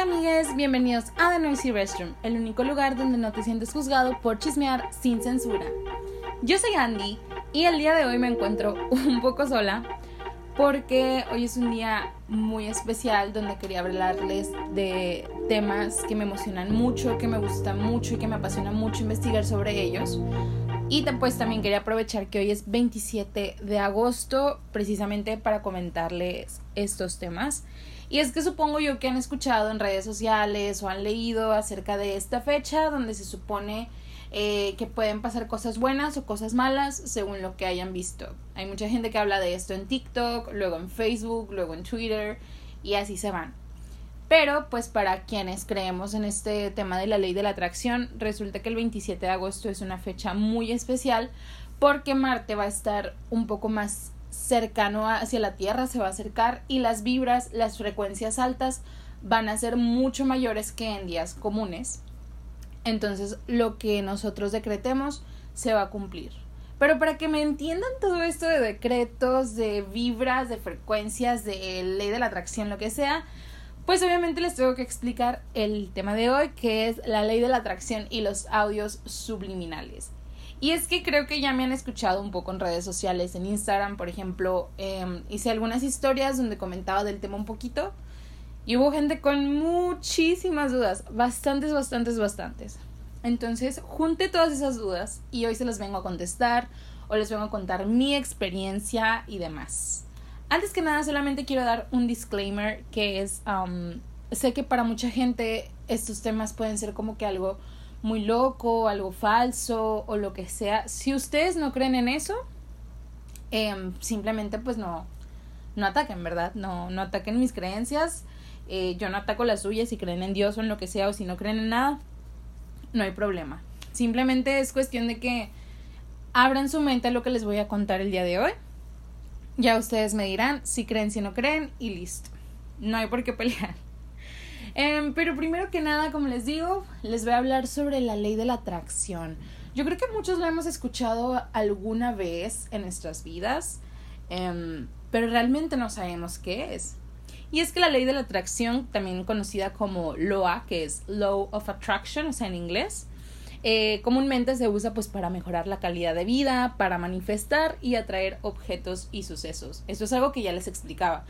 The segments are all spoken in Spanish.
Hola amigues, bienvenidos a The Noisy Restroom, el único lugar donde no te sientes juzgado por chismear sin censura. Yo soy Andy y el día de hoy me encuentro un poco sola porque hoy es un día muy especial donde quería hablarles de temas que me emocionan mucho, que me gustan mucho y que me apasiona mucho investigar sobre ellos. Y pues también quería aprovechar que hoy es 27 de agosto precisamente para comentarles estos temas. Y es que supongo yo que han escuchado en redes sociales o han leído acerca de esta fecha donde se supone eh, que pueden pasar cosas buenas o cosas malas según lo que hayan visto. Hay mucha gente que habla de esto en TikTok, luego en Facebook, luego en Twitter y así se van. Pero pues para quienes creemos en este tema de la ley de la atracción, resulta que el 27 de agosto es una fecha muy especial porque Marte va a estar un poco más cercano hacia la Tierra, se va a acercar y las vibras, las frecuencias altas van a ser mucho mayores que en días comunes. Entonces lo que nosotros decretemos se va a cumplir. Pero para que me entiendan todo esto de decretos, de vibras, de frecuencias, de ley de la atracción, lo que sea, pues obviamente les tengo que explicar el tema de hoy, que es la ley de la atracción y los audios subliminales. Y es que creo que ya me han escuchado un poco en redes sociales, en Instagram, por ejemplo, em, hice algunas historias donde comentaba del tema un poquito y hubo gente con muchísimas dudas, bastantes, bastantes, bastantes. Entonces, junté todas esas dudas y hoy se las vengo a contestar o les vengo a contar mi experiencia y demás. Antes que nada, solamente quiero dar un disclaimer que es, sé que para mucha gente estos temas pueden ser como que algo muy loco, algo falso o lo que sea. Si ustedes no creen en eso, em, simplemente pues no, no ataquen, ¿verdad? No, no ataquen mis creencias. Eh, yo no ataco las suyas si creen en Dios o en lo que sea o si no creen en nada, no hay problema. Simplemente es cuestión de que abran su mente a lo que les voy a contar el día de hoy. Ya ustedes me dirán si creen, si no creen y listo. No hay por qué pelear. Em, pero primero que nada, como les digo, les voy a hablar sobre la ley de la atracción. Yo creo que muchos lo hemos escuchado alguna vez en nuestras vidas, em, pero realmente no sabemos qué es. Y es que la ley de la atracción, también conocida como LOA, que es Law of Attraction, o sea, en inglés, eh, comúnmente se usa pues para mejorar la calidad de vida, para manifestar y atraer objetos y sucesos. Esto es algo que ya les explicaba.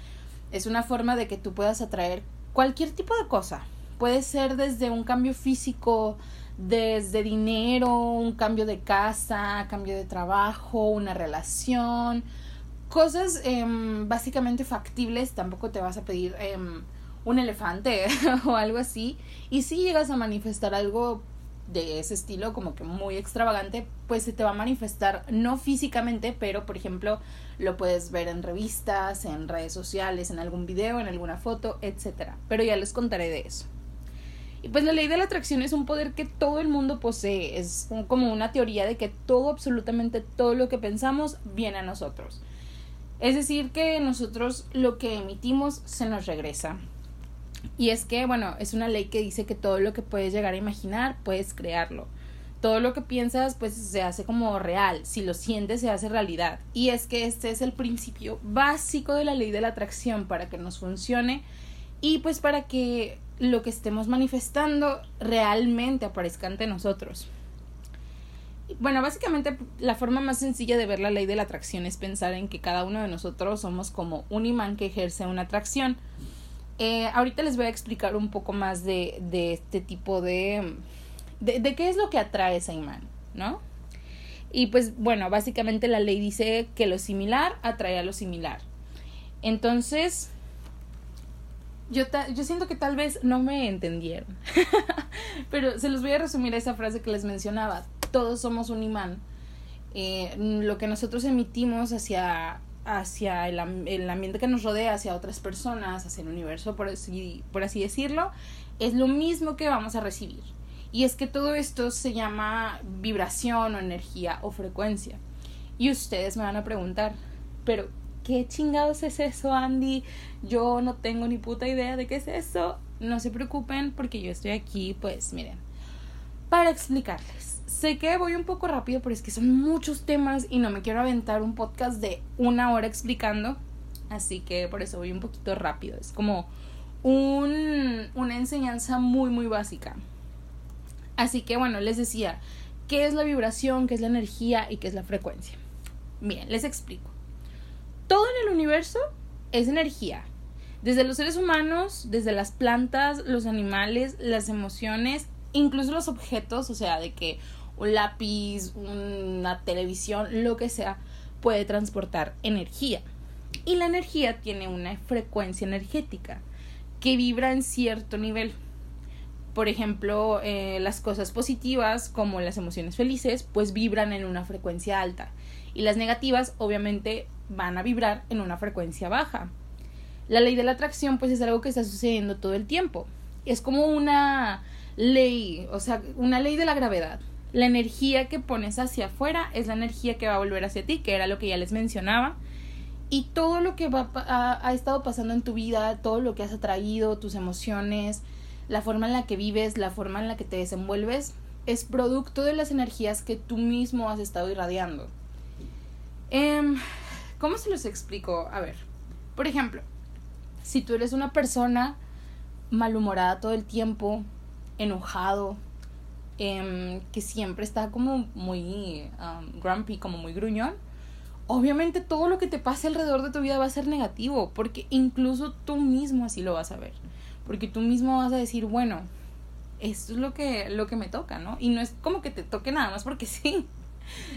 Es una forma de que tú puedas atraer cualquier tipo de cosa. Puede ser desde un cambio físico, desde dinero, un cambio de casa, cambio de trabajo, una relación, cosas em, básicamente factibles. Tampoco te vas a pedir em, un elefante o algo así. Y si llegas a manifestar algo de ese estilo como que muy extravagante, pues se te va a manifestar no físicamente, pero por ejemplo lo puedes ver en revistas, en redes sociales, en algún video, en alguna foto, etc. Pero ya les contaré de eso. Y pues la ley de la atracción es un poder que todo el mundo posee, es como una teoría de que todo, absolutamente todo lo que pensamos viene a nosotros. Es decir, que nosotros lo que emitimos se nos regresa. Y es que, bueno, es una ley que dice que todo lo que puedes llegar a imaginar, puedes crearlo. Todo lo que piensas, pues se hace como real. Si lo sientes, se hace realidad. Y es que este es el principio básico de la ley de la atracción para que nos funcione y pues para que lo que estemos manifestando realmente aparezca ante nosotros. Bueno, básicamente la forma más sencilla de ver la ley de la atracción es pensar en que cada uno de nosotros somos como un imán que ejerce una atracción. Eh, ahorita les voy a explicar un poco más de, de este tipo de, de, de, qué es lo que atrae ese imán, ¿no? Y pues bueno, básicamente la ley dice que lo similar atrae a lo similar. Entonces, yo, yo siento que tal vez no me entendieron, pero se los voy a resumir esa frase que les mencionaba. Todos somos un imán. Eh, lo que nosotros emitimos hacia hacia el, el, ambiente que nos rodea, hacia otras personas, hacia el universo, por así, por así decirlo, es lo mismo que vamos a recibir. Y es que todo esto se llama vibración o energía o frecuencia. Y ustedes me van a preguntar, pero ¿qué chingados es eso, Andy? Yo no tengo ni puta idea de qué es eso. No se preocupen porque yo estoy aquí, pues miren, para explicarles. Sé que voy un poco rápido, pero es que son muchos temas y no me quiero aventar un podcast de una hora explicando. Así que por eso voy un poquito rápido. Es como un, una enseñanza muy, muy básica. Así que bueno, les decía, ¿qué es la vibración, qué es la energía y qué es la frecuencia? Miren, les explico. Todo en el universo es energía. Desde los seres humanos, desde las plantas, los animales, las emociones, incluso los objetos, o sea, de que un lápiz, una televisión, lo que sea, puede transportar energía. Y la energía tiene una frecuencia energética que vibra en cierto nivel. Por ejemplo, eh, las cosas positivas, como las emociones felices, pues vibran en una frecuencia alta. Y las negativas, obviamente, van a vibrar en una frecuencia baja. La ley de la atracción, pues es algo que está sucediendo todo el tiempo. Es como una ley, o sea, una ley de la gravedad. La energía que pones hacia afuera es la energía que va a volver hacia ti, que era lo que ya les mencionaba. Y todo lo que va, ha, estado pasando en tu vida, todo lo que has atraído, tus emociones, la forma en la que vives, la forma en la que te desenvuelves, es producto de las energías que tú mismo has estado irradiando. Em, ¿Cómo se los explico? A ver, por ejemplo, si tú eres una persona malhumorada todo el tiempo, enojado, em, que siempre está como muy um, grumpy, como muy gruñón, obviamente todo lo que te pase alrededor de tu vida va a ser negativo, porque incluso tú mismo así lo vas a ver, porque tú mismo vas a decir, bueno, esto es lo que, lo que me toca, ¿no? Y no es como que te toque nada más porque sí,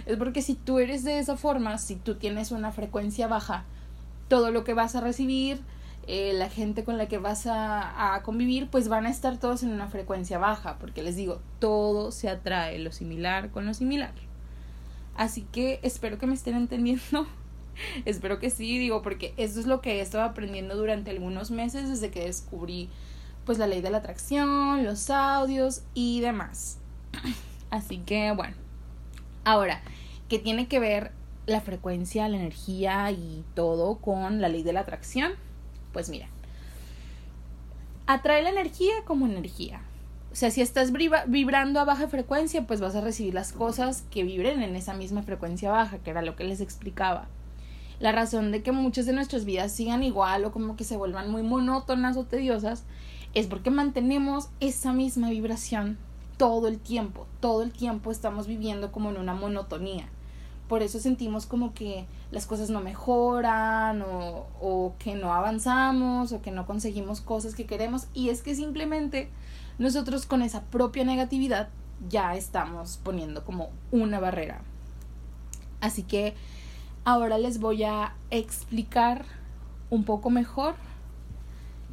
es porque si tú eres de esa forma, si tú tienes una frecuencia baja, todo lo que vas a recibir, eh, la gente con la que vas a, a, convivir, pues van a estar todos en una frecuencia baja, porque les digo, todo se atrae, lo similar con lo similar. Así que espero que me estén entendiendo. espero que sí, digo, porque eso es lo que he estado aprendiendo durante algunos meses desde que descubrí pues la ley de la atracción, los audios y demás. Así que bueno. Ahora, ¿qué tiene que ver la frecuencia, la energía y todo con la ley de la atracción? Pues mira, atrae la energía como energía. O sea, si estás vibrando a baja frecuencia, pues vas a recibir las cosas que vibren en esa misma frecuencia baja, que era lo que les explicaba. La razón de que muchas de nuestras vidas sigan igual o como que se vuelvan muy monótonas o tediosas es porque mantenemos esa misma vibración todo el tiempo. Todo el tiempo estamos viviendo como en una monotonía. Por eso sentimos como que las cosas no mejoran o, o que no avanzamos o que no conseguimos cosas que queremos. Y es que simplemente nosotros con esa propia negatividad ya estamos poniendo como una barrera. Así que ahora les voy a explicar un poco mejor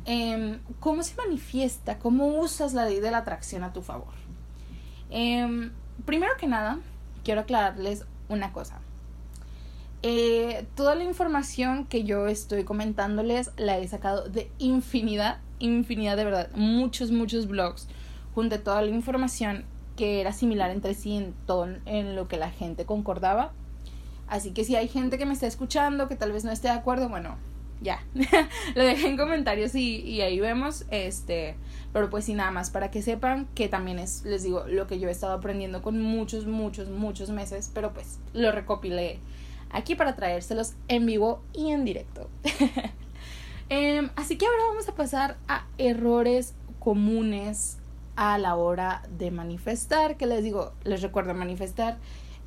em, cómo se manifiesta, cómo usas la ley de la atracción a tu favor. Em, primero que nada, quiero aclararles una cosa. Eh, toda la información que yo estoy comentándoles la he sacado de infinidad infinidad de verdad, muchos, muchos blogs, junto toda la información que era similar entre sí en todo en lo que la gente concordaba. Así que si hay gente que me está escuchando que tal vez no esté de acuerdo, bueno, ya, lo dejé en comentarios y, y, ahí vemos, este, pero pues sí, nada más para que sepan que también es, les digo, lo que yo he estado aprendiendo con muchos, muchos, muchos meses, pero pues lo recopilé aquí para traérselos en vivo y en directo. Em, así que ahora vamos a pasar a errores comunes a la hora de manifestar, que les digo, les recuerdo manifestar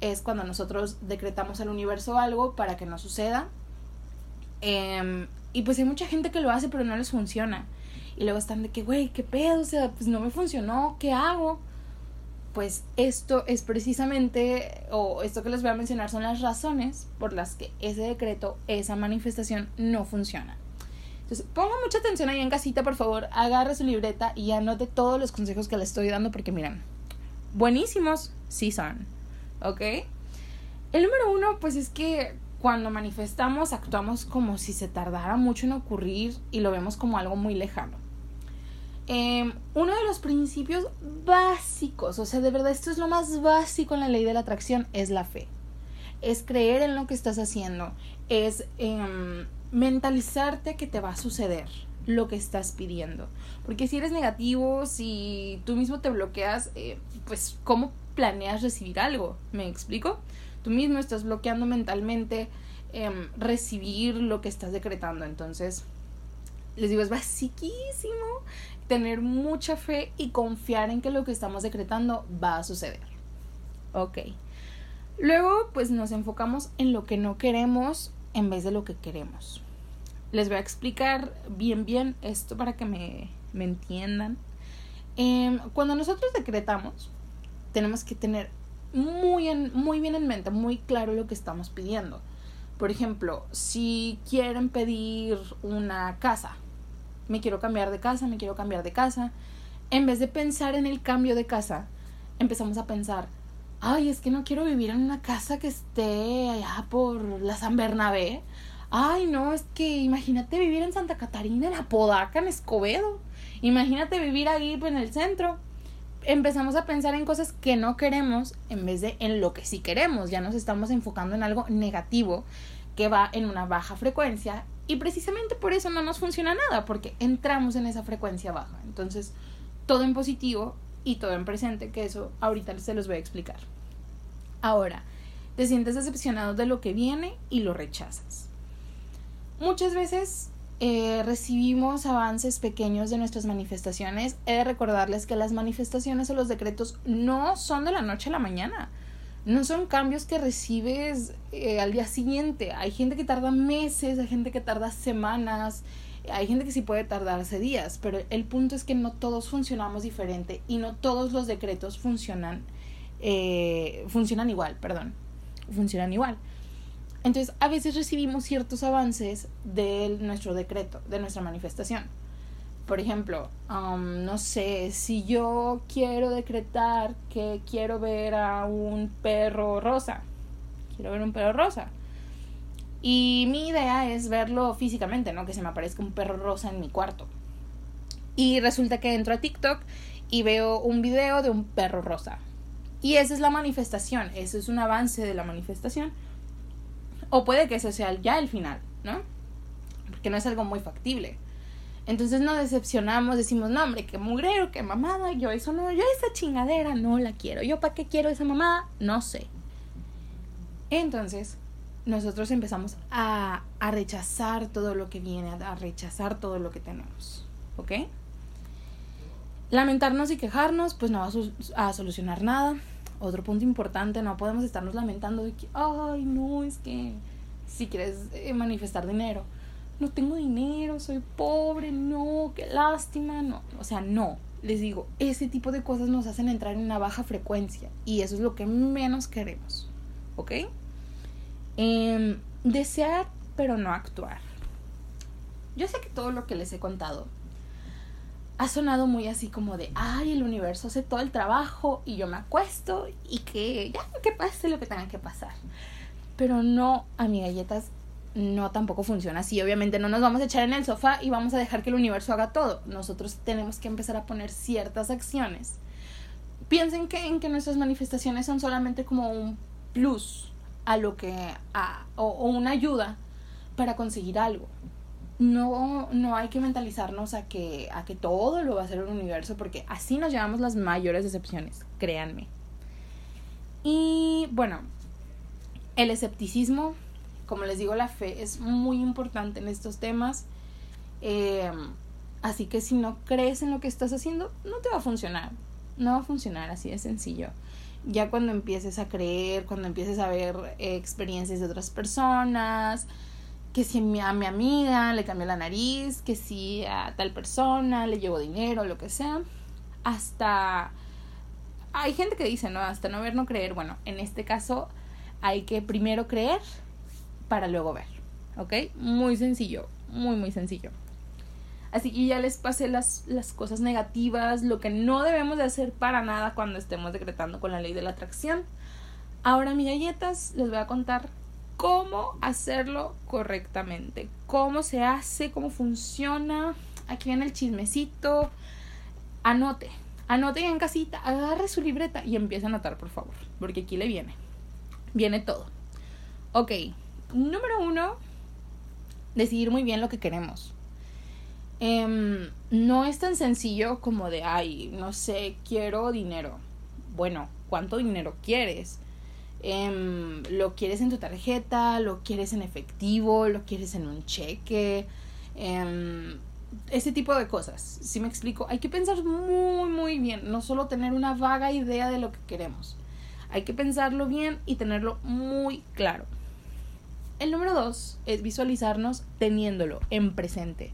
es cuando nosotros decretamos al universo algo para que no suceda. Em, y pues hay mucha gente que lo hace pero no les funciona. Y luego están de que, güey, ¿qué pedo? O sea, pues no me funcionó, ¿qué hago? Pues esto es precisamente, o esto que les voy a mencionar son las razones por las que ese decreto, esa manifestación no funciona. Entonces, ponga mucha atención ahí en casita, por favor, agarre su libreta y anote todos los consejos que le estoy dando porque miren, buenísimos sí son, ¿ok? El número uno, pues es que cuando manifestamos actuamos como si se tardara mucho en ocurrir y lo vemos como algo muy lejano. Em, uno de los principios básicos, o sea, de verdad esto es lo más básico en la ley de la atracción, es la fe. Es creer en lo que estás haciendo, es... Em, mentalizarte que te va a suceder lo que estás pidiendo. Porque si eres negativo, si tú mismo te bloqueas, eh, pues ¿cómo planeas recibir algo? ¿Me explico? Tú mismo estás bloqueando mentalmente em, recibir lo que estás decretando. Entonces, les digo, es basiquísimo. tener mucha fe y confiar en que lo que estamos decretando va a suceder. Ok. Luego, pues nos enfocamos en lo que no queremos en vez de lo que queremos. Les voy a explicar bien, bien esto para que me, me entiendan. Em, cuando nosotros decretamos, tenemos que tener muy, en, muy bien en mente, muy claro lo que estamos pidiendo. Por ejemplo, si quieren pedir una casa, me quiero cambiar de casa, me quiero cambiar de casa, en vez de pensar en el cambio de casa, empezamos a pensar, ay, es que no quiero vivir en una casa que esté allá por la San Bernabé. Ay, no, es que imagínate vivir en Santa Catarina, en Apodaca, en Escobedo. Imagínate vivir ahí en el centro. Empezamos a pensar en cosas que no queremos en vez de en lo que sí queremos. Ya nos estamos enfocando en algo negativo que va en una baja frecuencia y precisamente por eso no nos funciona nada, porque entramos en esa frecuencia baja. Entonces, todo en positivo y todo en presente, que eso ahorita se los voy a explicar. Ahora, te sientes decepcionado de lo que viene y lo rechazas. Muchas veces eh, recibimos avances pequeños de nuestras manifestaciones, he de recordarles que las manifestaciones o los decretos no son de la noche a la mañana. No son cambios que recibes eh, al día siguiente. Hay gente que tarda meses, hay gente que tarda semanas, hay gente que sí puede tardarse días, pero el punto es que no todos funcionamos diferente y no todos los decretos funcionan, eh, funcionan igual, perdón, funcionan igual. Entonces, a veces recibimos ciertos avances de nuestro decreto, de nuestra manifestación. Por ejemplo, um, no sé, si yo quiero decretar que quiero ver a un perro rosa, quiero ver un perro rosa. Y mi idea es verlo físicamente, ¿no? Que se me aparezca un perro rosa en mi cuarto. Y resulta que entro a TikTok y veo un video de un perro rosa. Y esa es la manifestación, eso es un avance de la manifestación o puede que eso sea ya el final, ¿no? Porque no es algo muy factible. Entonces nos decepcionamos, decimos, no, hombre, qué mugrero, qué mamada, yo eso no, yo esa chingadera no la quiero. ¿Yo para qué quiero esa mamada? No sé. Entonces, nosotros empezamos a, a rechazar todo lo que viene, a, rechazar todo lo que tenemos. ¿Ok? Lamentarnos y quejarnos, pues no va a, a solucionar nada otro punto importante, no podemos estarnos lamentando de que, ay, no, es que si quieres eh, manifestar dinero, no tengo dinero, soy pobre, no, qué lástima, no, o sea, no, les digo, ese tipo de cosas nos hacen entrar en una baja frecuencia y eso es lo que menos queremos, ¿ok? Em, desear, pero no actuar. Yo sé que todo lo que les he contado ha sonado muy así como de, ay, el universo hace todo el trabajo y yo me acuesto y que ya que pase lo que tenga que pasar. Pero no, a galletas, no tampoco funciona así. Obviamente no nos vamos a echar en el sofá y vamos a dejar que el universo haga todo. Nosotros tenemos que empezar a poner ciertas acciones. Piensen que en que nuestras manifestaciones son solamente como un plus a lo que a, o una ayuda para conseguir algo no, no hay que mentalizarnos a que, a que todo lo va a hacer el universo, porque así nos llevamos las mayores decepciones, créanme. Y bueno, el escepticismo, como les digo, la fe es muy importante en estos temas. Em, así que si no crees en lo que estás haciendo, no te va a funcionar. No va a funcionar, así de sencillo. Ya cuando empieces a creer, cuando empieces a ver experiencias de otras personas, que si a mi amiga le cambió la nariz, que si a tal persona le llevo dinero, lo que sea, hasta hay gente que dice, no, hasta no ver, no creer. Bueno, en este caso hay que primero creer para luego ver, ¿ok? Muy sencillo, muy, muy sencillo. Así que ya les pasé las, las cosas negativas, lo que no debemos de hacer para nada cuando estemos decretando con la ley de la atracción. Ahora, mis galletas, les voy a contar cómo hacerlo correctamente, cómo se hace, cómo funciona. Aquí viene el chismecito. Anote, anote en casita, agarre su libreta y empiece a anotar, por favor, porque aquí le viene. Viene todo. Ok, número uno, decidir muy bien lo que queremos. Em, no es tan sencillo como de, ay, no sé, quiero dinero. Bueno, ¿cuánto dinero quieres? Em, lo quieres en tu tarjeta, lo quieres en efectivo, lo quieres en un cheque. Em, ese tipo de cosas. Si me explico, hay que pensar muy, muy bien, no solo tener una vaga idea de lo que queremos. Hay que pensarlo bien y tenerlo muy claro. El número dos es visualizarnos teniéndolo en presente.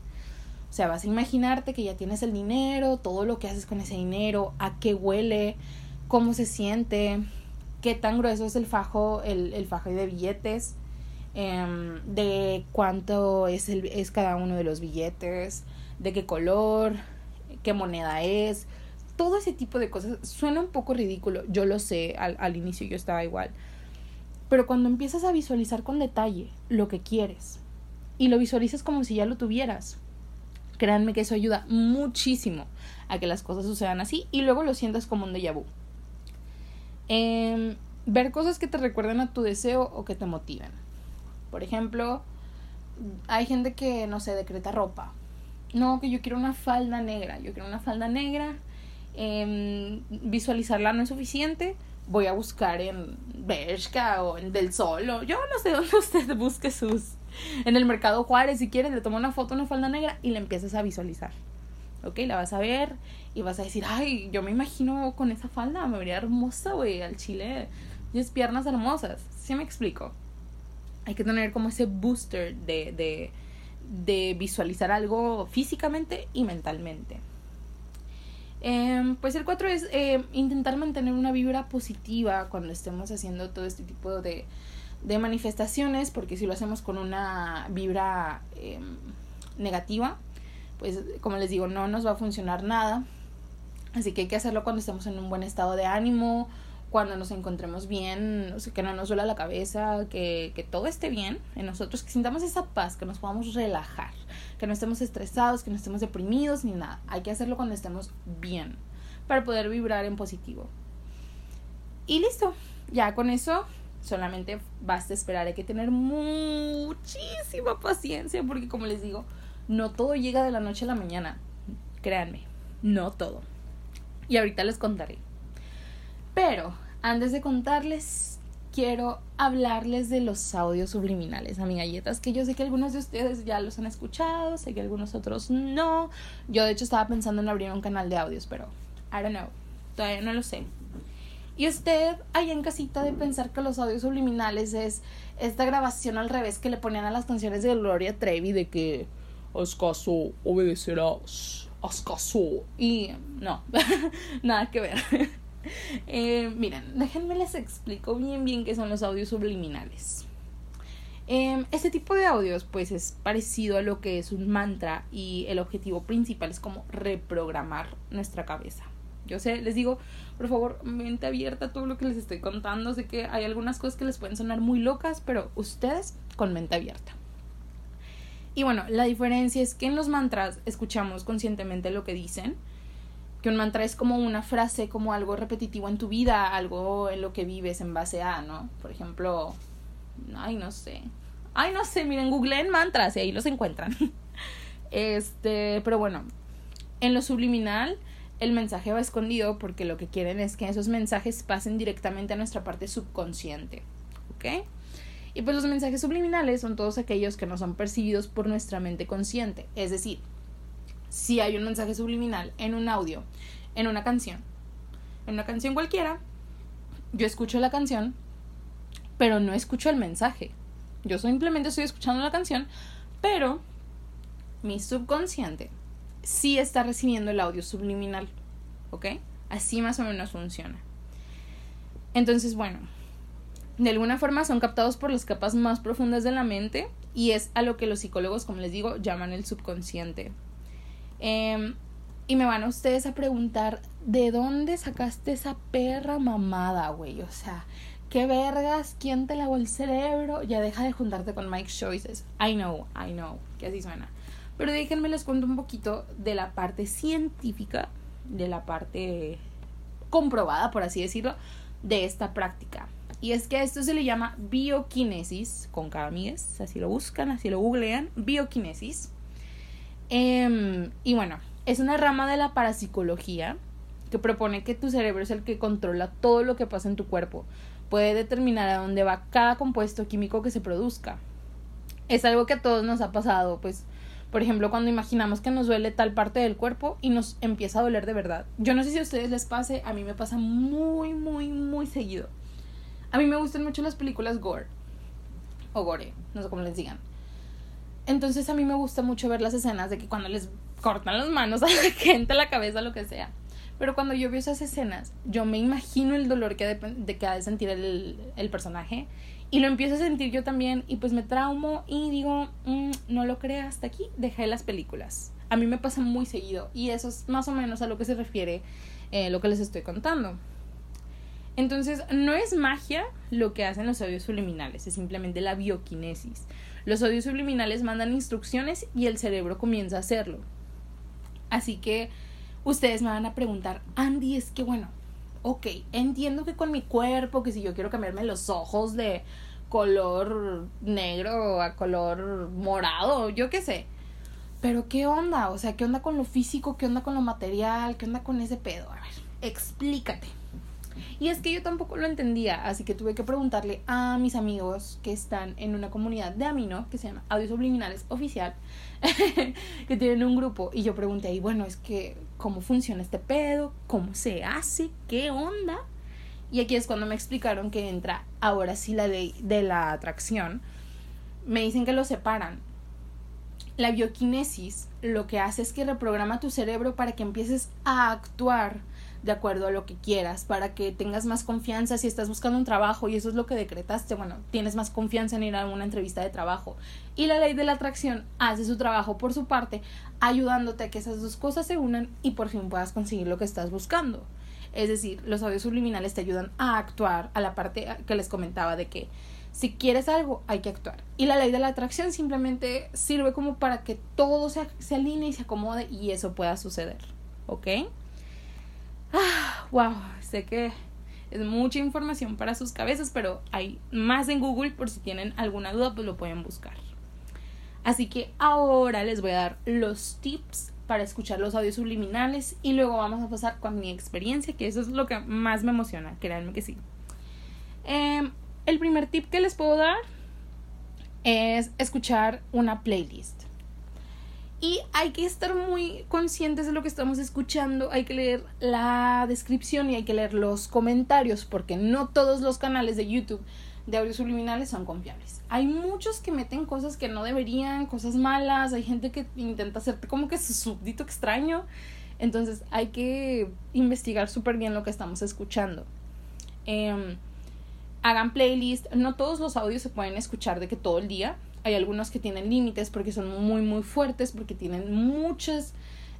O sea, vas a imaginarte que ya tienes el dinero, todo lo que haces con ese dinero, a qué huele, cómo se siente, qué tan grueso es el fajo, el, el fajo de billetes, em, de cuánto es, el, es cada uno de los billetes, de qué color, qué moneda es, todo ese tipo de cosas. Suena un poco ridículo, yo lo sé, al, al inicio yo estaba igual. Pero cuando empiezas a visualizar con detalle lo que quieres y lo visualizas como si ya lo tuvieras, créanme que eso ayuda muchísimo a que las cosas sucedan así y luego lo sientas como un déjà vu. Em, ver cosas que te recuerden a tu deseo o que te motiven. Por ejemplo, hay gente que, no sé, decreta ropa. No, que yo quiero una falda negra. Yo quiero una falda negra. Eh, visualizarla no es suficiente. Voy a buscar en Bershka o en Del Sol o yo no sé dónde usted busque sus. En el mercado Juárez, si quieres, le toma una foto, una falda negra y la empiezas a visualizar. ¿Ok? La vas a ver y vas a decir, ay, yo me imagino con esa falda, me vería hermosa, güey, al chile. Y es piernas hermosas, ¿sí me explico? Hay que tener como ese booster de, de, de visualizar algo físicamente y mentalmente. Eh, pues el 4 es eh, intentar mantener una vibra positiva cuando estemos haciendo todo este tipo de, de manifestaciones, porque si lo hacemos con una vibra eh, negativa, pues como les digo, no nos va a funcionar nada. Así que hay que hacerlo cuando estemos en un buen estado de ánimo, cuando nos encontremos bien, o sea, que no nos duela la cabeza, que, que todo esté bien en nosotros, que sintamos esa paz, que nos podamos relajar, que no estemos estresados, que no estemos deprimidos ni nada. Hay que hacerlo cuando estemos bien, para poder vibrar en positivo. Y listo, ya con eso solamente basta esperar, hay que tener muchísima paciencia, porque como les digo, no todo llega de la noche a la mañana. Créanme, no todo. Y ahorita les contaré. Pero antes de contarles, quiero hablarles de los audios subliminales, a mi galletas, que yo sé que algunos de ustedes ya los han escuchado, sé que algunos otros no. Yo de hecho estaba pensando en abrir un canal de audios, pero I don't know, todavía no lo sé. Y usted ahí en casita de pensar que los audios subliminales es esta grabación al revés que le ponían a las canciones de Gloria Trevi de que haz caso, obedecerás, haz caso. Y no, nada que ver. eh, miren, déjenme les explico bien bien qué son los audios subliminales. Eh, este tipo de audios pues es parecido a lo que es un mantra y el objetivo principal es como reprogramar nuestra cabeza. Yo sé, les digo, por favor, mente abierta a todo lo que les estoy contando. Sé que hay algunas cosas que les pueden sonar muy locas, pero ustedes con mente abierta. Y bueno, la diferencia es que en los mantras escuchamos conscientemente lo que dicen, que un mantra es como una frase, como algo repetitivo en tu vida, algo en lo que vives en base a, ¿no? Por ejemplo, ay, no sé. Ay, no sé, miren, googleen mantras y ahí los encuentran. Este, pero bueno, en lo subliminal el mensaje va escondido porque lo que quieren es que esos mensajes pasen directamente a nuestra parte subconsciente, ¿ok? Y pues los mensajes subliminales son todos aquellos que no son percibidos por nuestra mente consciente. Es decir, si hay un mensaje subliminal en un audio, en una canción, en una canción cualquiera, yo escucho la canción, pero no escucho el mensaje. Yo simplemente estoy escuchando la canción, pero mi subconsciente sí está recibiendo el audio subliminal. ¿Ok? Así más o menos funciona. Entonces, bueno, de alguna forma son captados por las capas más profundas de la mente y es a lo que los psicólogos, como les digo, llaman el subconsciente. Eh, y me van a ustedes a preguntar, ¿de dónde sacaste esa perra mamada, güey? O sea, ¿qué vergas? ¿Quién te lavó el cerebro? Ya deja de juntarte con Mike Choices. I know, I know, que así suena. Pero déjenme les cuento un poquito de la parte científica, de la parte comprobada, por así decirlo, de esta práctica. Y es que esto se le llama bioquinesis, con cada así lo buscan, así lo googlean, bioquinesis. Eh, y bueno, es una rama de la parapsicología que propone que tu cerebro es el que controla todo lo que pasa en tu cuerpo. Puede determinar a dónde va cada compuesto químico que se produzca. Es algo que a todos nos ha pasado, pues, Por ejemplo, cuando imaginamos que nos duele tal parte del cuerpo y nos empieza a doler de verdad. Yo no sé si a ustedes les pase, a mí me pasa muy, muy, muy seguido. A mí me gustan mucho las películas gore. O gore, no sé cómo les digan. Entonces a mí me gusta mucho ver las escenas de que cuando les cortan las manos a la gente, la cabeza, lo que sea. Pero cuando yo veo esas escenas, yo me imagino el dolor que de, que ha de sentir el, el, personaje y lo empiezo a sentir yo también y pues me traumo y digo, mm, no lo creas, hasta aquí dejé las películas. A mí me pasa muy seguido y eso es más o menos a lo que se refiere eh, lo que les estoy contando. Entonces, no es magia lo que hacen los audios subliminales, es simplemente la bioquinesis. Los audios subliminales mandan instrucciones y el cerebro comienza a hacerlo. Así que ustedes me van a preguntar, Andy, es que bueno, ok, entiendo que con mi cuerpo, que si yo quiero cambiarme los ojos de color negro a color morado, yo qué sé. Pero ¿qué onda? O sea, ¿qué onda con lo físico? ¿Qué onda con lo material? ¿Qué onda con ese pedo? A ver, explícate. Y es que yo tampoco lo entendía, así que tuve que preguntarle a mis amigos que están en una comunidad de Amino, que se llama Audios Subliminales Oficial, que tienen un grupo. Y yo pregunté ahí, bueno, es que, ¿cómo funciona este pedo? ¿Cómo se hace? ¿Qué onda? Y aquí es cuando me explicaron que entra ahora sí la ley de la atracción. Me dicen que lo separan. La bioquinesis lo que hace es que reprograma tu cerebro para que empieces a actuar de acuerdo a lo que quieras, para que tengas más confianza si estás buscando un trabajo y eso es lo que decretaste, bueno, tienes más confianza en ir a una entrevista de trabajo. Y la ley de la atracción hace su trabajo por su parte, ayudándote a que esas dos cosas se unan y por fin puedas conseguir lo que estás buscando. Es decir, los audios subliminales te ayudan a actuar a la parte que les comentaba de que si quieres algo, hay que actuar. Y la ley de la atracción simplemente sirve como para que todo se, se alinee y se acomode y eso pueda suceder. ¿Ok? Ah, wow, sé que es mucha información para sus cabezas, pero hay más en Google por si tienen alguna duda, pues lo pueden buscar. Así que ahora les voy a dar los tips para escuchar los audios subliminales y luego vamos a pasar con mi experiencia, que eso es lo que más me emociona, créanme que sí. Em, el primer tip que les puedo dar es escuchar una playlist. Y hay que estar muy conscientes de lo que estamos escuchando, hay que leer la descripción y hay que leer los comentarios, porque no todos los canales de YouTube de audios subliminales son confiables. Hay muchos que meten cosas que no deberían, cosas malas, hay gente que intenta hacerte como que su súbdito extraño. Entonces hay que investigar súper bien lo que estamos escuchando. Em, hagan playlist, no todos los audios se pueden escuchar de que todo el día hay algunos que tienen límites porque son muy muy fuertes, porque tienen muchos,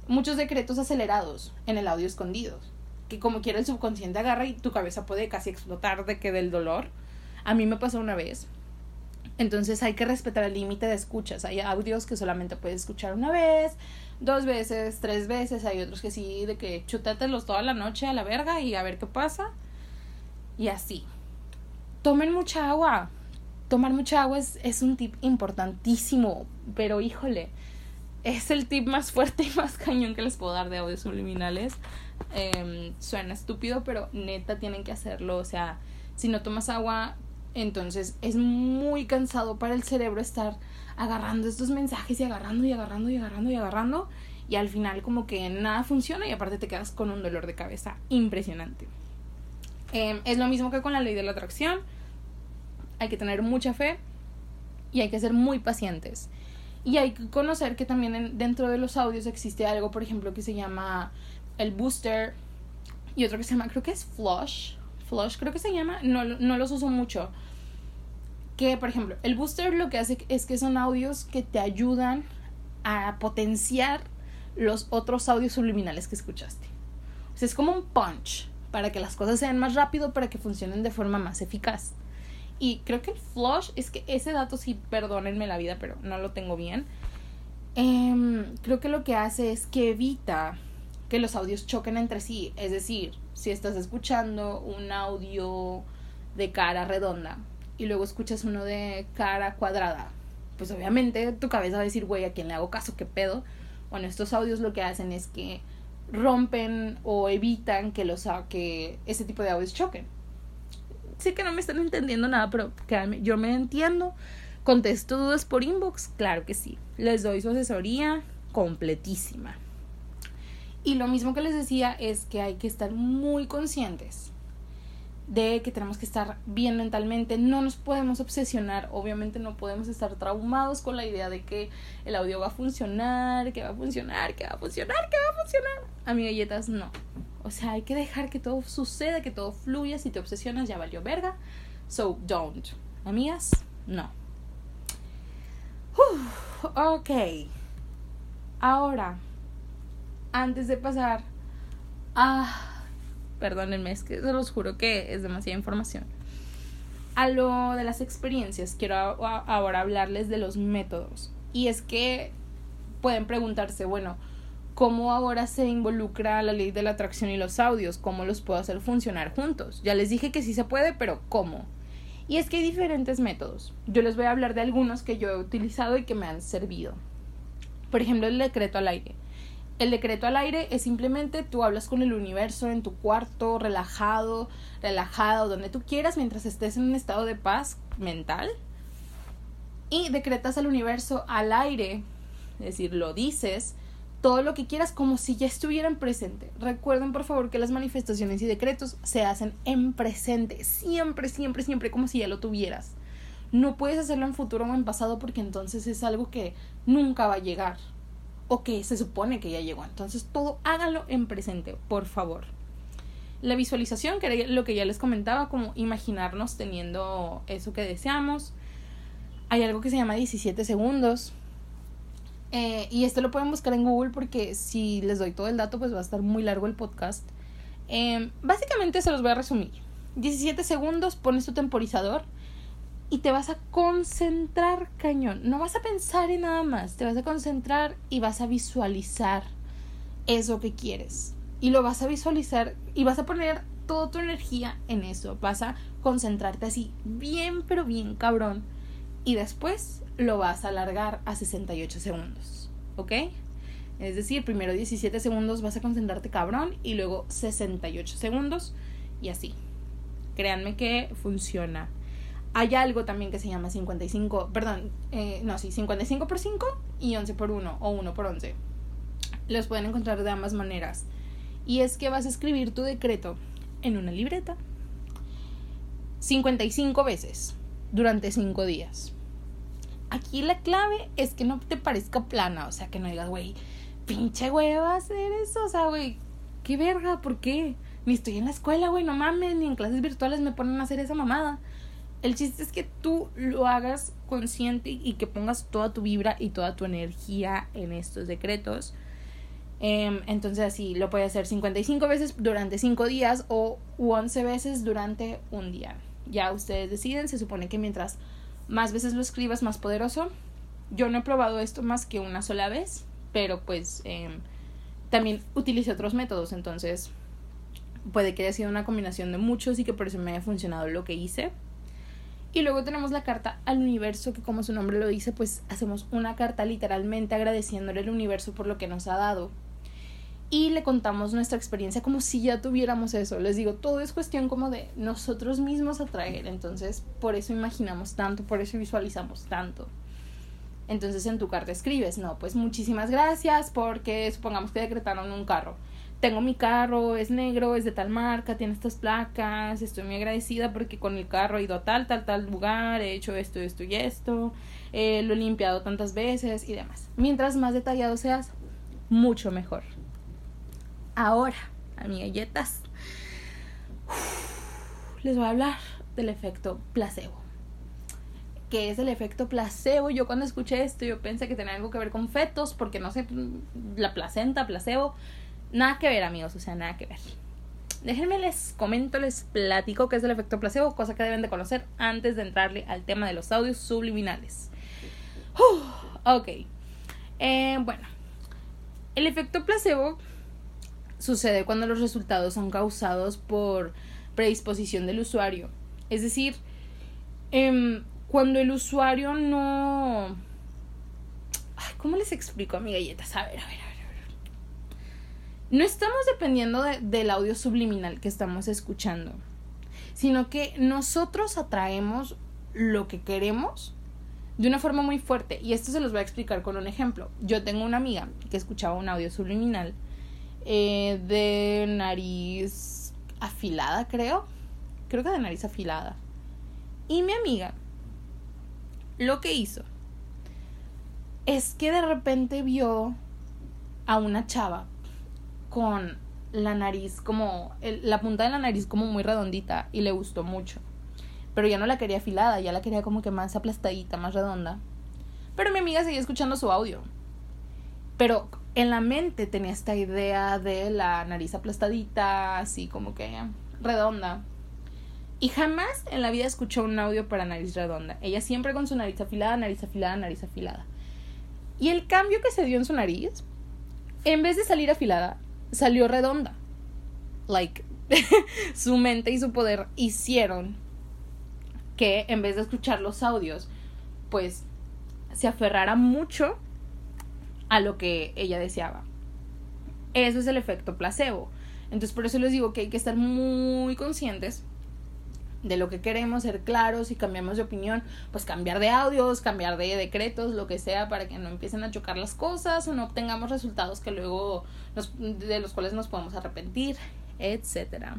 muchos decretos acelerados en el audio escondido. Que como quiera el subconsciente agarra y tu cabeza puede casi explotar de que del dolor. A mí me pasó una vez. Entonces hay que respetar el límite de escuchas. Hay audios que solamente puedes escuchar una vez, dos veces, tres veces. Hay otros que sí, de que chutatelos toda la noche a la verga y a ver qué pasa. Y así. Tomen mucha agua tomar mucha agua es, un tip importantísimo, pero híjole, es el tip más fuerte y más cañón que les puedo dar de audios subliminales. Em, suena estúpido, pero neta tienen que hacerlo. O sea, si no tomas agua, entonces es muy cansado para el cerebro estar agarrando estos mensajes y agarrando y agarrando y agarrando y agarrando. Y al final como que nada funciona y aparte te quedas con un dolor de cabeza impresionante. Em, es lo mismo que con la ley de la atracción hay que tener mucha fe y hay que ser muy pacientes. Y hay que conocer que también dentro de los audios existe algo, por ejemplo, que se llama el booster y otro que se llama, creo que es flush. Flush, creo que se llama. No, no los uso mucho. Que, por ejemplo, el booster lo que hace es que son audios que te ayudan a potenciar los otros audios subliminales que escuchaste. O sea, es como un punch para que las cosas sean más rápido, para que funcionen de forma más eficaz. Y creo que el flush, es que ese dato sí, perdónenme la vida, pero no lo tengo bien. Em, creo que lo que hace es que evita que los audios choquen entre sí. Es decir, si estás escuchando un audio de cara redonda y luego escuchas uno de cara cuadrada, pues obviamente tu cabeza va a decir, güey, ¿a quién le hago caso? ¿Qué pedo? Bueno, estos audios lo que hacen es que rompen o evitan que, los, que ese tipo de audios choquen sí que no me están entendiendo nada, pero yo me entiendo ¿Contesto dudas por inbox? Claro que sí. Les doy su asesoría completísima. Y lo mismo que les decía es que hay que estar muy conscientes de que tenemos que estar bien mentalmente, no nos podemos obsesionar, obviamente no podemos estar traumados con la idea de que el audio va a funcionar, que va a funcionar, que va a funcionar, que va a funcionar. A no. O sea, hay que dejar que todo suceda, que todo fluya, si te obsesionas ya valió verga. So don't. Amigas, no. ok. Ahora, antes de pasar a Perdónenme, es que se los juro que es demasiada información. A lo de las experiencias, quiero ahora hablarles de los métodos. Y es que pueden preguntarse, bueno, ¿cómo ahora se involucra la ley de la atracción y los audios? ¿Cómo los puedo hacer funcionar juntos? Ya les dije que sí se puede, pero ¿cómo? Y es que hay diferentes métodos. Yo les voy a hablar de algunos que yo he utilizado y que me han servido. Por ejemplo, el decreto al aire. El decreto al aire es simplemente tú hablas con el universo en tu cuarto, relajado, relajado, donde tú quieras, mientras estés en un estado de paz mental. Y decretas al universo al aire, es decir, lo dices, todo lo que quieras como si ya estuvieran presente. Recuerden por favor que las manifestaciones y decretos se hacen en presente, siempre, siempre, siempre, como si ya lo tuvieras. No puedes hacerlo en futuro o en pasado porque entonces es algo que nunca va a llegar o que se supone que ya llegó. Entonces todo háganlo en presente, por favor. La visualización, que era lo que ya les comentaba, como imaginarnos teniendo eso que deseamos. Hay algo que se llama 17 segundos. Eh, y esto lo pueden buscar en Google porque si les doy todo el dato, pues va a estar muy largo el podcast. Em, básicamente se los voy a resumir. 17 segundos, pones tu temporizador y te vas a concentrar cañón. No vas a pensar en nada más, te vas a concentrar y vas a visualizar eso que quieres. Y lo vas a visualizar y vas a poner toda tu energía en eso. Vas a concentrarte así, bien, pero bien cabrón. Y después lo vas a alargar a 68 segundos. ¿Ok? Es decir, primero 17 segundos vas a concentrarte cabrón y luego 68 segundos y así. Créanme que funciona hay algo también que se llama 55, perdón, eh, no, sí, 55 por 5 y 11 por 1 o 1 por 11. Los pueden encontrar de ambas maneras. Y es que vas a escribir tu decreto en una libreta 55 veces durante 5 días. Aquí la clave es que no te parezca plana, o sea, que no digas, güey, pinche güey, va a hacer eso, o sea, güey, qué verga, ¿por qué? Ni estoy en la escuela, güey, no mames, ni en clases virtuales me ponen a hacer esa mamada. El chiste es que tú lo hagas consciente y que pongas toda tu vibra y toda tu energía en estos decretos. Em, entonces así lo puedes hacer 55 veces durante 5 días o 11 veces durante un día. Ya ustedes deciden, se supone que mientras más veces lo escribas, más poderoso. Yo no he probado esto más que una sola vez, pero pues em, también utilicé otros métodos, entonces puede que haya sido una combinación de muchos y que por eso me haya funcionado lo que hice. Y luego tenemos la carta al universo, que como su nombre lo dice, pues hacemos una carta literalmente agradeciéndole al universo por lo que nos ha dado. Y le contamos nuestra experiencia como si ya tuviéramos eso. Les digo, todo es cuestión como de nosotros mismos atraer. Entonces, por eso imaginamos tanto, por eso visualizamos tanto. Entonces en tu carta escribes, no, pues muchísimas gracias porque supongamos que decretaron un carro tengo mi carro, es negro, es de tal marca, tiene estas placas, estoy muy agradecida porque con el carro he ido a tal, tal, tal lugar, he hecho esto, esto y esto, eh, lo he limpiado tantas veces y demás. Mientras más detallado seas, mucho mejor. Ahora, galletas les voy a hablar del efecto placebo. ¿Qué es el efecto placebo? Yo cuando escuché esto, yo pensé que tenía algo que ver con fetos, porque no sé, la placenta, placebo Nada que ver, amigos, o sea, nada que ver. Déjenme les comento, les platico qué es el efecto placebo, cosa que deben de conocer antes de entrarle al tema de los audios subliminales. ok. Eh, bueno, el efecto placebo sucede cuando los resultados son causados por predisposición del usuario. Es decir, em, cuando el usuario no... Ay, ¿Cómo les explico a mi galleta? A ver, a ver, a ver no estamos dependiendo del audio subliminal que estamos escuchando, sino que nosotros atraemos lo que queremos de una forma muy fuerte. Y esto se los voy a explicar con un ejemplo. Yo tengo una amiga que escuchaba un audio subliminal eh, de nariz afilada, creo. Creo que de nariz afilada. Y mi amiga lo que hizo es que de repente vio a una chava con la nariz como, la punta de la nariz como muy redondita y le gustó mucho. Pero ya no la quería afilada, ya la quería como que más aplastadita, más redonda. Pero mi amiga seguía escuchando su audio. Pero en la mente tenía esta idea de la nariz aplastadita, así como que redonda. Y jamás en la vida escuchó un audio para nariz redonda. Ella siempre con su nariz afilada, nariz afilada, nariz afilada. Y el cambio que se dio en su nariz, en vez de salir afilada, salió redonda. Like, su mente y su poder hicieron que en vez de escuchar los audios, pues se aferrara mucho a lo que ella deseaba. Eso es el efecto placebo. Entonces por eso les digo que hay que estar muy conscientes de lo que queremos, ser claros y cambiamos de opinión, pues cambiar de audios, cambiar de decretos, lo que sea, para que no empiecen a chocar las cosas o no obtengamos resultados que luego de los cuales nos podemos arrepentir, etcétera.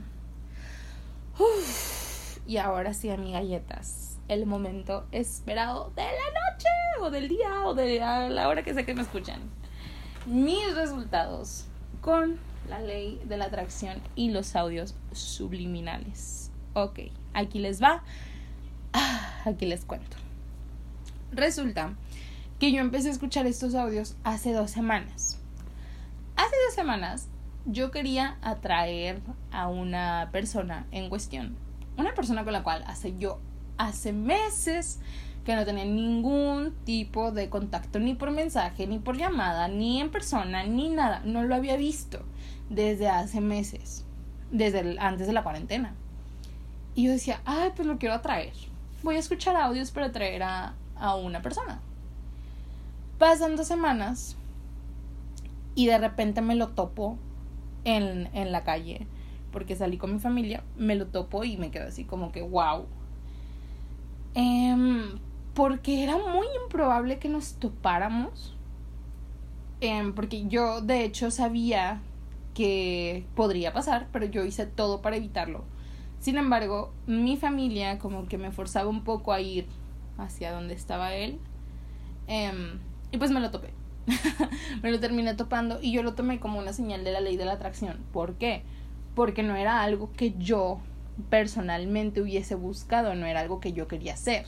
Y ahora sí, mi galletas, el momento esperado de la noche o del día o de la hora que sé que me escuchan. Mis resultados con la ley de la atracción y los audios subliminales. Ok aquí les va. Ah, aquí les cuento. Resulta que yo empecé a escuchar estos audios hace dos semanas. Hace dos semanas yo quería atraer a una persona en cuestión. Una persona con la cual hace yo hace meses que no tenía ningún tipo de contacto ni por mensaje, ni por llamada, ni en persona, ni nada. No lo había visto desde hace meses, desde antes de la cuarentena. Y yo decía, ay, pues lo quiero atraer. Voy a escuchar audios para atraer a, a una persona. Pasan dos semanas y de repente me lo topo en, en la calle porque salí con mi familia, me lo topo y me quedo así como que, wow. Em, porque era muy improbable que nos topáramos. Em, porque yo de hecho sabía que podría pasar, pero yo hice todo para evitarlo. Sin embargo, mi familia como que me forzaba un poco a ir hacia donde estaba él. Em, y pues me lo topé. me lo terminé topando y yo lo tomé como una señal de la ley de la atracción. ¿Por qué? Porque no era algo que yo personalmente hubiese buscado, no era algo que yo quería hacer,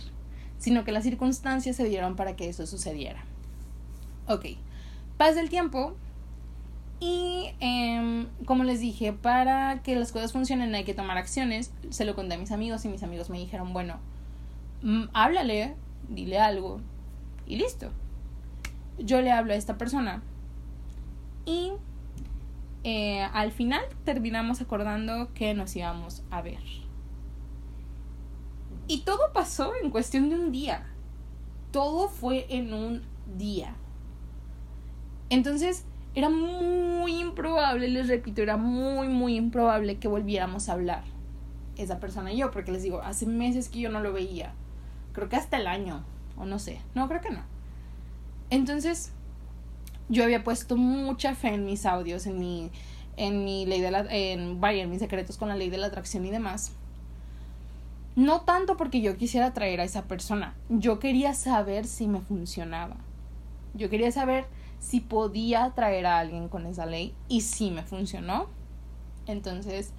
sino que las circunstancias se dieron para que eso sucediera. Ok, pasa el tiempo, y em, como les dije, para que las cosas funcionen hay que tomar acciones. Se lo conté a mis amigos y mis amigos me dijeron, bueno, mm, háblale, dile algo y listo. Yo le hablo a esta persona y eh, al final terminamos acordando que nos íbamos a ver. Y todo pasó en cuestión de un día. Todo fue en un día. Entonces, era muy improbable, les repito, era muy, muy improbable que volviéramos a hablar. Esa persona y yo, porque les digo, hace meses que yo no lo veía. Creo que hasta el año, o no sé. No, creo que no. Entonces, yo había puesto mucha fe en mis audios, en mi, en mi ley de la, en, en mis secretos con la ley de la atracción y demás. No tanto porque yo quisiera atraer a esa persona. Yo quería saber si me funcionaba. Yo quería saber si podía traer a alguien con esa ley y sí me funcionó. Entonces,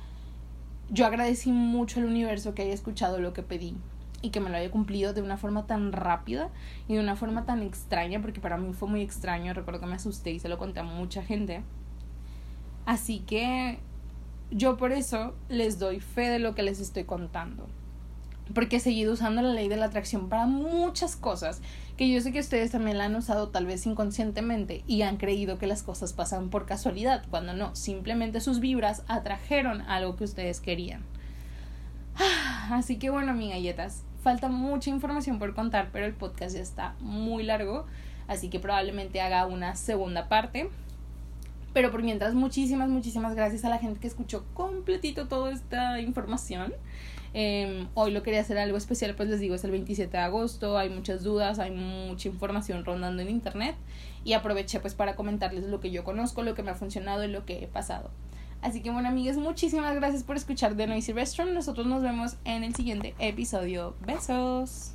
yo agradecí mucho al universo que haya escuchado lo que pedí y que me lo haya cumplido de una forma tan rápida y de una forma tan extraña, porque para mí fue muy extraño, recuerdo que me asusté y se lo conté a mucha gente. Así que yo por eso les doy fe de lo que les estoy contando porque he seguido usando la ley de la atracción para muchas cosas que yo sé que ustedes también la han usado tal vez inconscientemente y han creído que las cosas pasan por casualidad, cuando no, simplemente sus vibras atrajeron algo que ustedes querían. Así que bueno, mi galletas, falta mucha información por contar, pero el podcast ya está muy largo, así que probablemente haga una segunda parte. Pero por mientras, muchísimas, muchísimas gracias a la gente que escuchó completito toda esta información. Em, hoy lo quería hacer algo especial, pues les digo, es el 27 de agosto, hay muchas dudas, hay mucha información rondando en internet y aproveché pues para comentarles lo que yo conozco, lo que me ha funcionado y lo que he pasado. Así que bueno, amigas, muchísimas gracias por escuchar The Noisy Restaurant. Nosotros nos vemos en el siguiente episodio. Besos.